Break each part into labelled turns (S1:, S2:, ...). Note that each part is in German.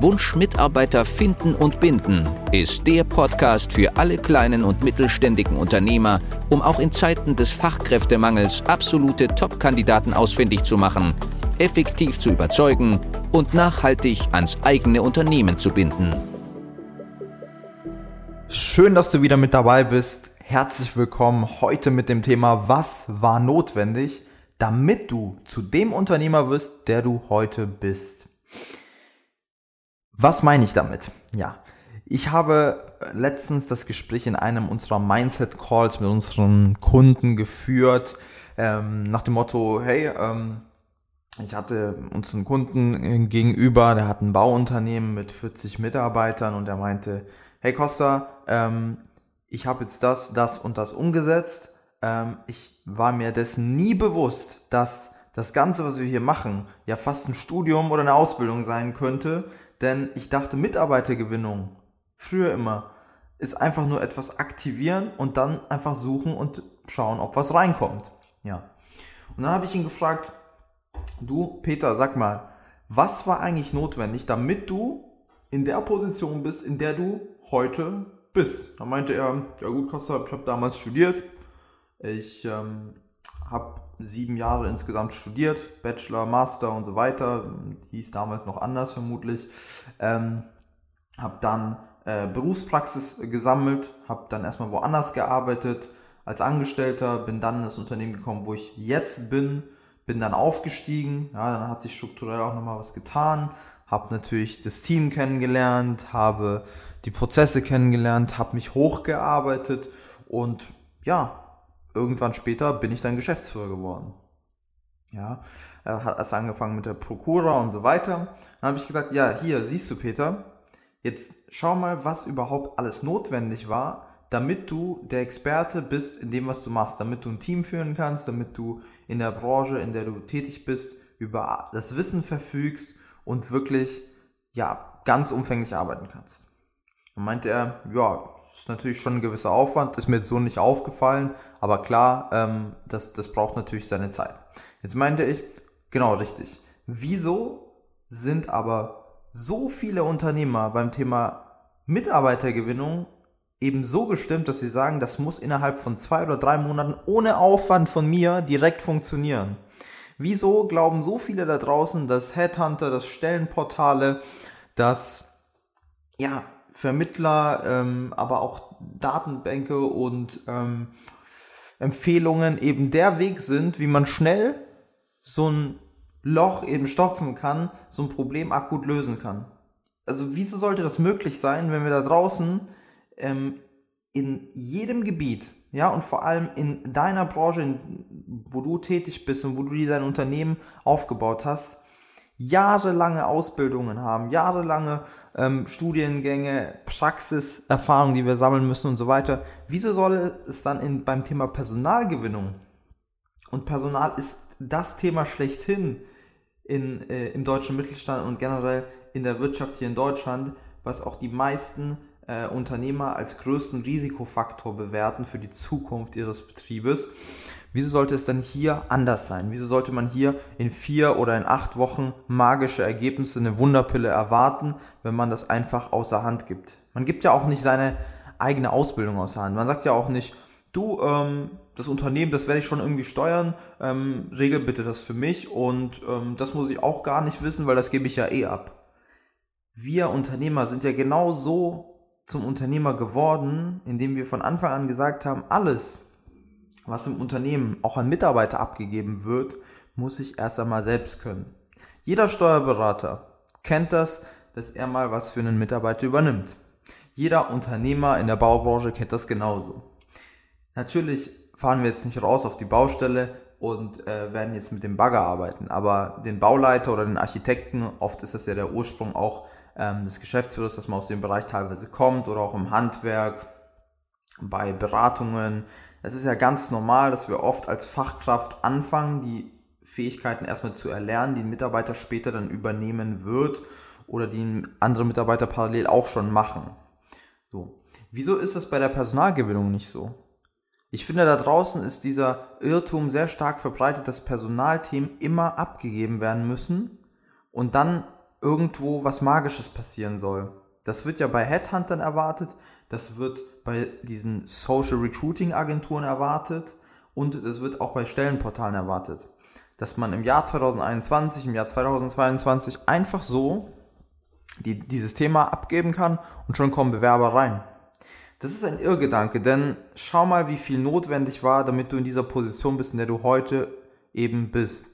S1: Wunsch Mitarbeiter finden und binden ist der Podcast für alle kleinen und mittelständigen Unternehmer, um auch in Zeiten des Fachkräftemangels absolute Top-Kandidaten ausfindig zu machen, effektiv zu überzeugen und nachhaltig ans eigene Unternehmen zu binden.
S2: Schön, dass du wieder mit dabei bist. Herzlich willkommen heute mit dem Thema Was war notwendig, damit du zu dem Unternehmer wirst, der du heute bist. Was meine ich damit? Ja, ich habe letztens das Gespräch in einem unserer Mindset Calls mit unseren Kunden geführt, ähm, nach dem Motto, hey, ähm, ich hatte uns einen Kunden gegenüber, der hat ein Bauunternehmen mit 40 Mitarbeitern und er meinte, hey Costa, ähm, ich habe jetzt das, das und das umgesetzt. Ähm, ich war mir dessen nie bewusst, dass das Ganze, was wir hier machen, ja fast ein Studium oder eine Ausbildung sein könnte. Denn ich dachte, Mitarbeitergewinnung, früher immer, ist einfach nur etwas aktivieren und dann einfach suchen und schauen, ob was reinkommt. Ja. Und dann habe ich ihn gefragt, du Peter, sag mal, was war eigentlich notwendig, damit du in der Position bist, in der du heute bist. Da meinte er, ja gut, Costa, ich habe damals studiert. Ich ähm, habe sieben Jahre insgesamt studiert, Bachelor, Master und so weiter. Hieß damals noch anders vermutlich. Ähm, habe dann äh, Berufspraxis gesammelt, habe dann erstmal woanders gearbeitet als Angestellter, bin dann in das Unternehmen gekommen, wo ich jetzt bin, bin dann aufgestiegen. Ja, dann hat sich strukturell auch nochmal was getan. Habe natürlich das Team kennengelernt, habe die Prozesse kennengelernt, habe mich hochgearbeitet und ja, irgendwann später bin ich dann Geschäftsführer geworden. Ja, er hat erst angefangen mit der Prokura und so weiter. Dann habe ich gesagt, ja, hier siehst du Peter, jetzt schau mal, was überhaupt alles notwendig war, damit du der Experte bist in dem, was du machst, damit du ein Team führen kannst, damit du in der Branche, in der du tätig bist, über das Wissen verfügst und wirklich ja ganz umfänglich arbeiten kannst. Dann meinte er, ja, ist natürlich schon ein gewisser Aufwand, ist mir so nicht aufgefallen, aber klar, ähm, das, das braucht natürlich seine Zeit. Jetzt meinte ich, genau richtig. Wieso sind aber so viele Unternehmer beim Thema Mitarbeitergewinnung eben so gestimmt, dass sie sagen, das muss innerhalb von zwei oder drei Monaten ohne Aufwand von mir direkt funktionieren? Wieso glauben so viele da draußen, dass Headhunter, dass Stellenportale, dass ja, Vermittler, ähm, aber auch Datenbänke und ähm, Empfehlungen eben der Weg sind, wie man schnell so ein Loch eben stopfen kann, so ein Problem akut lösen kann. Also wieso sollte das möglich sein, wenn wir da draußen ähm, in jedem Gebiet, ja, und vor allem in deiner Branche, in, wo du tätig bist und wo du dir dein Unternehmen aufgebaut hast, jahrelange Ausbildungen haben, jahrelange ähm, Studiengänge, Praxiserfahrungen, die wir sammeln müssen und so weiter. Wieso soll es dann in, beim Thema Personalgewinnung und Personal ist das Thema schlechthin in, äh, im deutschen Mittelstand und generell in der Wirtschaft hier in Deutschland, was auch die meisten äh, Unternehmer als größten Risikofaktor bewerten für die Zukunft ihres Betriebes. Wieso sollte es dann hier anders sein? Wieso sollte man hier in vier oder in acht Wochen magische Ergebnisse, eine Wunderpille erwarten, wenn man das einfach außer Hand gibt? Man gibt ja auch nicht seine eigene Ausbildung außer Hand. Man sagt ja auch nicht, du, ähm, das Unternehmen, das werde ich schon irgendwie steuern, ähm, regel bitte das für mich und ähm, das muss ich auch gar nicht wissen, weil das gebe ich ja eh ab. Wir Unternehmer sind ja genau so zum Unternehmer geworden, indem wir von Anfang an gesagt haben, alles, was im Unternehmen auch an Mitarbeiter abgegeben wird, muss ich erst einmal selbst können. Jeder Steuerberater kennt das, dass er mal was für einen Mitarbeiter übernimmt. Jeder Unternehmer in der Baubranche kennt das genauso. Natürlich fahren wir jetzt nicht raus auf die Baustelle und äh, werden jetzt mit dem Bagger arbeiten, aber den Bauleiter oder den Architekten, oft ist das ja der Ursprung auch ähm, des Geschäftsführers, dass man aus dem Bereich teilweise kommt oder auch im Handwerk, bei Beratungen. Es ist ja ganz normal, dass wir oft als Fachkraft anfangen, die Fähigkeiten erstmal zu erlernen, die ein Mitarbeiter später dann übernehmen wird oder die andere Mitarbeiter parallel auch schon machen. So. Wieso ist das bei der Personalgewinnung nicht so? Ich finde, da draußen ist dieser Irrtum sehr stark verbreitet, dass Personalthemen immer abgegeben werden müssen und dann irgendwo was Magisches passieren soll. Das wird ja bei Headhuntern erwartet, das wird bei diesen Social Recruiting Agenturen erwartet und das wird auch bei Stellenportalen erwartet. Dass man im Jahr 2021, im Jahr 2022 einfach so die, dieses Thema abgeben kann und schon kommen Bewerber rein. Das ist ein Irrgedanke, denn schau mal, wie viel notwendig war, damit du in dieser Position bist, in der du heute eben bist.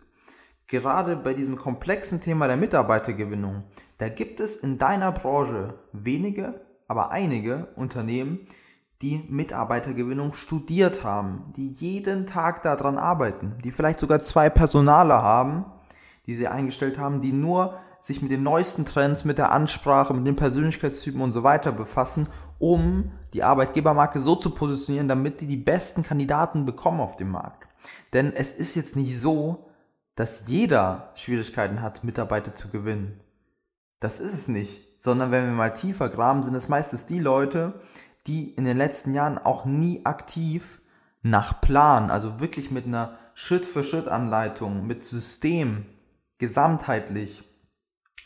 S2: Gerade bei diesem komplexen Thema der Mitarbeitergewinnung, da gibt es in deiner Branche wenige, aber einige Unternehmen, die Mitarbeitergewinnung studiert haben, die jeden Tag daran arbeiten, die vielleicht sogar zwei Personale haben, die sie eingestellt haben, die nur sich mit den neuesten Trends, mit der Ansprache, mit den Persönlichkeitstypen und so weiter befassen, um die Arbeitgebermarke so zu positionieren, damit die die besten Kandidaten bekommen auf dem Markt. Denn es ist jetzt nicht so, dass jeder Schwierigkeiten hat, Mitarbeiter zu gewinnen. Das ist es nicht. Sondern wenn wir mal tiefer graben, sind es meistens die Leute, die in den letzten Jahren auch nie aktiv nach Plan, also wirklich mit einer Schritt-für-Schritt-Anleitung, mit System, gesamtheitlich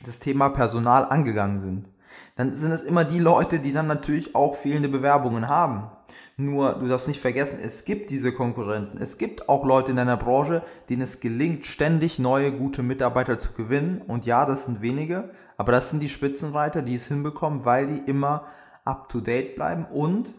S2: das Thema Personal angegangen sind. Dann sind es immer die Leute, die dann natürlich auch fehlende Bewerbungen haben. Nur, du darfst nicht vergessen, es gibt diese Konkurrenten. Es gibt auch Leute in deiner Branche, denen es gelingt, ständig neue, gute Mitarbeiter zu gewinnen. Und ja, das sind wenige, aber das sind die Spitzenreiter, die es hinbekommen, weil die immer up-to-date bleiben und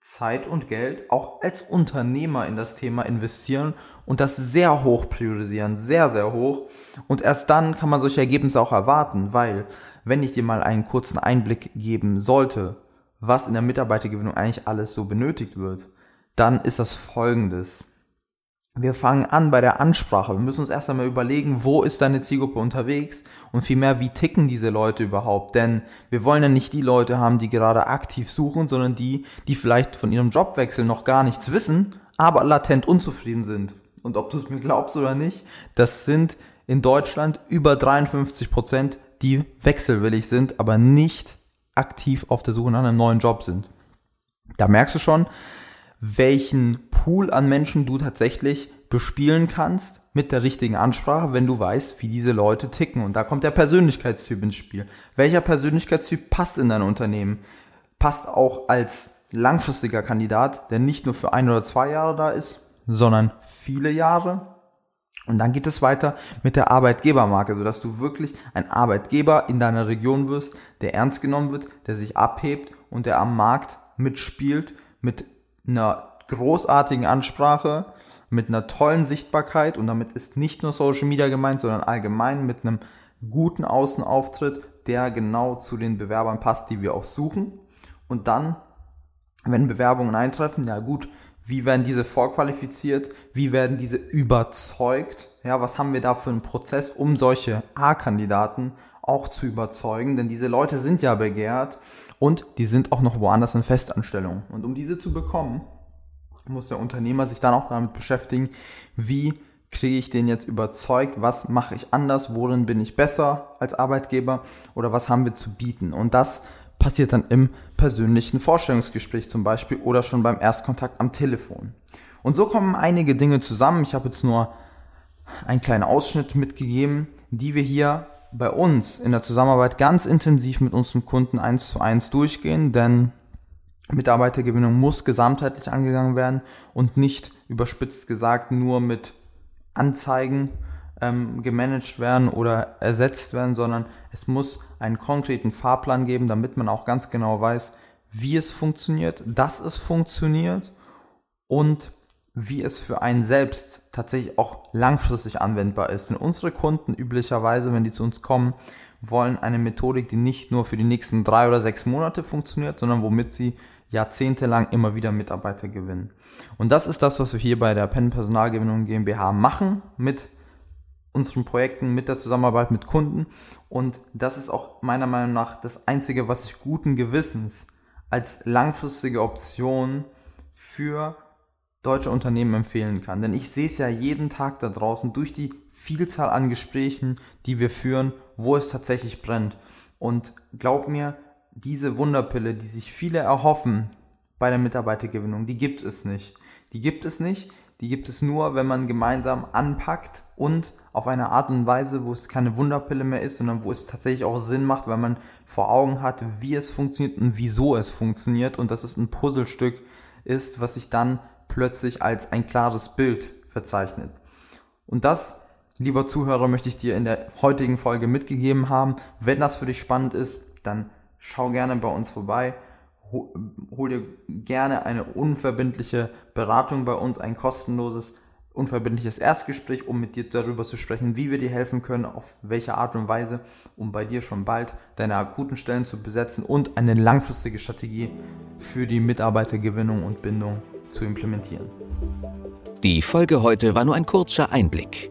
S2: Zeit und Geld auch als Unternehmer in das Thema investieren und das sehr hoch priorisieren, sehr, sehr hoch. Und erst dann kann man solche Ergebnisse auch erwarten, weil wenn ich dir mal einen kurzen Einblick geben sollte, was in der Mitarbeitergewinnung eigentlich alles so benötigt wird, dann ist das folgendes wir fangen an bei der Ansprache. Wir müssen uns erst einmal überlegen, wo ist deine Zielgruppe unterwegs und vielmehr, wie ticken diese Leute überhaupt. Denn wir wollen ja nicht die Leute haben, die gerade aktiv suchen, sondern die, die vielleicht von ihrem Jobwechsel noch gar nichts wissen, aber latent unzufrieden sind. Und ob du es mir glaubst oder nicht, das sind in Deutschland über 53 Prozent, die wechselwillig sind, aber nicht aktiv auf der Suche nach einem neuen Job sind. Da merkst du schon, welchen Pool an Menschen du tatsächlich bespielen kannst mit der richtigen Ansprache, wenn du weißt, wie diese Leute ticken. Und da kommt der Persönlichkeitstyp ins Spiel. Welcher Persönlichkeitstyp passt in dein Unternehmen? Passt auch als langfristiger Kandidat, der nicht nur für ein oder zwei Jahre da ist, sondern viele Jahre. Und dann geht es weiter mit der Arbeitgebermarke, sodass du wirklich ein Arbeitgeber in deiner Region wirst, der ernst genommen wird, der sich abhebt und der am Markt mitspielt mit einer großartigen Ansprache, mit einer tollen Sichtbarkeit und damit ist nicht nur Social Media gemeint, sondern allgemein mit einem guten Außenauftritt, der genau zu den Bewerbern passt, die wir auch suchen. Und dann, wenn Bewerbungen eintreffen, ja gut, wie werden diese vorqualifiziert? Wie werden diese überzeugt? Ja, was haben wir da für einen Prozess, um solche A-Kandidaten auch zu überzeugen? Denn diese Leute sind ja begehrt und die sind auch noch woanders in Festanstellung. Und um diese zu bekommen, muss der Unternehmer sich dann auch damit beschäftigen, wie kriege ich den jetzt überzeugt, was mache ich anders, worin bin ich besser als Arbeitgeber oder was haben wir zu bieten. Und das passiert dann im persönlichen Vorstellungsgespräch zum Beispiel oder schon beim Erstkontakt am Telefon. Und so kommen einige Dinge zusammen. Ich habe jetzt nur einen kleinen Ausschnitt mitgegeben, die wir hier bei uns in der Zusammenarbeit ganz intensiv mit unseren Kunden eins zu eins durchgehen, denn Mitarbeitergewinnung muss gesamtheitlich angegangen werden und nicht überspitzt gesagt nur mit Anzeigen ähm, gemanagt werden oder ersetzt werden, sondern es muss einen konkreten Fahrplan geben, damit man auch ganz genau weiß, wie es funktioniert, dass es funktioniert und wie es für einen selbst tatsächlich auch langfristig anwendbar ist. Denn unsere Kunden üblicherweise, wenn die zu uns kommen, wollen eine Methodik, die nicht nur für die nächsten drei oder sechs Monate funktioniert, sondern womit sie jahrzehntelang immer wieder Mitarbeiter gewinnen. Und das ist das, was wir hier bei der Penn Personalgewinnung GmbH machen mit unseren Projekten, mit der Zusammenarbeit mit Kunden. Und das ist auch meiner Meinung nach das Einzige, was ich guten Gewissens als langfristige Option für deutsche Unternehmen empfehlen kann. Denn ich sehe es ja jeden Tag da draußen durch die Vielzahl an Gesprächen, die wir führen, wo es tatsächlich brennt. Und glaub mir, diese Wunderpille, die sich viele erhoffen bei der Mitarbeitergewinnung, die gibt es nicht. Die gibt es nicht. Die gibt es nur, wenn man gemeinsam anpackt und auf eine Art und Weise, wo es keine Wunderpille mehr ist, sondern wo es tatsächlich auch Sinn macht, weil man vor Augen hat, wie es funktioniert und wieso es funktioniert und dass es ein Puzzlestück ist, was sich dann plötzlich als ein klares Bild verzeichnet. Und das, lieber Zuhörer, möchte ich dir in der heutigen Folge mitgegeben haben. Wenn das für dich spannend ist, dann schau gerne bei uns vorbei. Hol dir gerne eine unverbindliche Beratung bei uns, ein kostenloses, unverbindliches Erstgespräch, um mit dir darüber zu sprechen, wie wir dir helfen können, auf welche Art und Weise, um bei dir schon bald deine akuten Stellen zu besetzen und eine langfristige Strategie für die Mitarbeitergewinnung und Bindung zu implementieren.
S1: Die Folge heute war nur ein kurzer Einblick.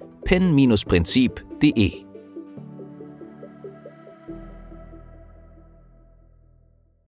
S1: pen-prinzip.de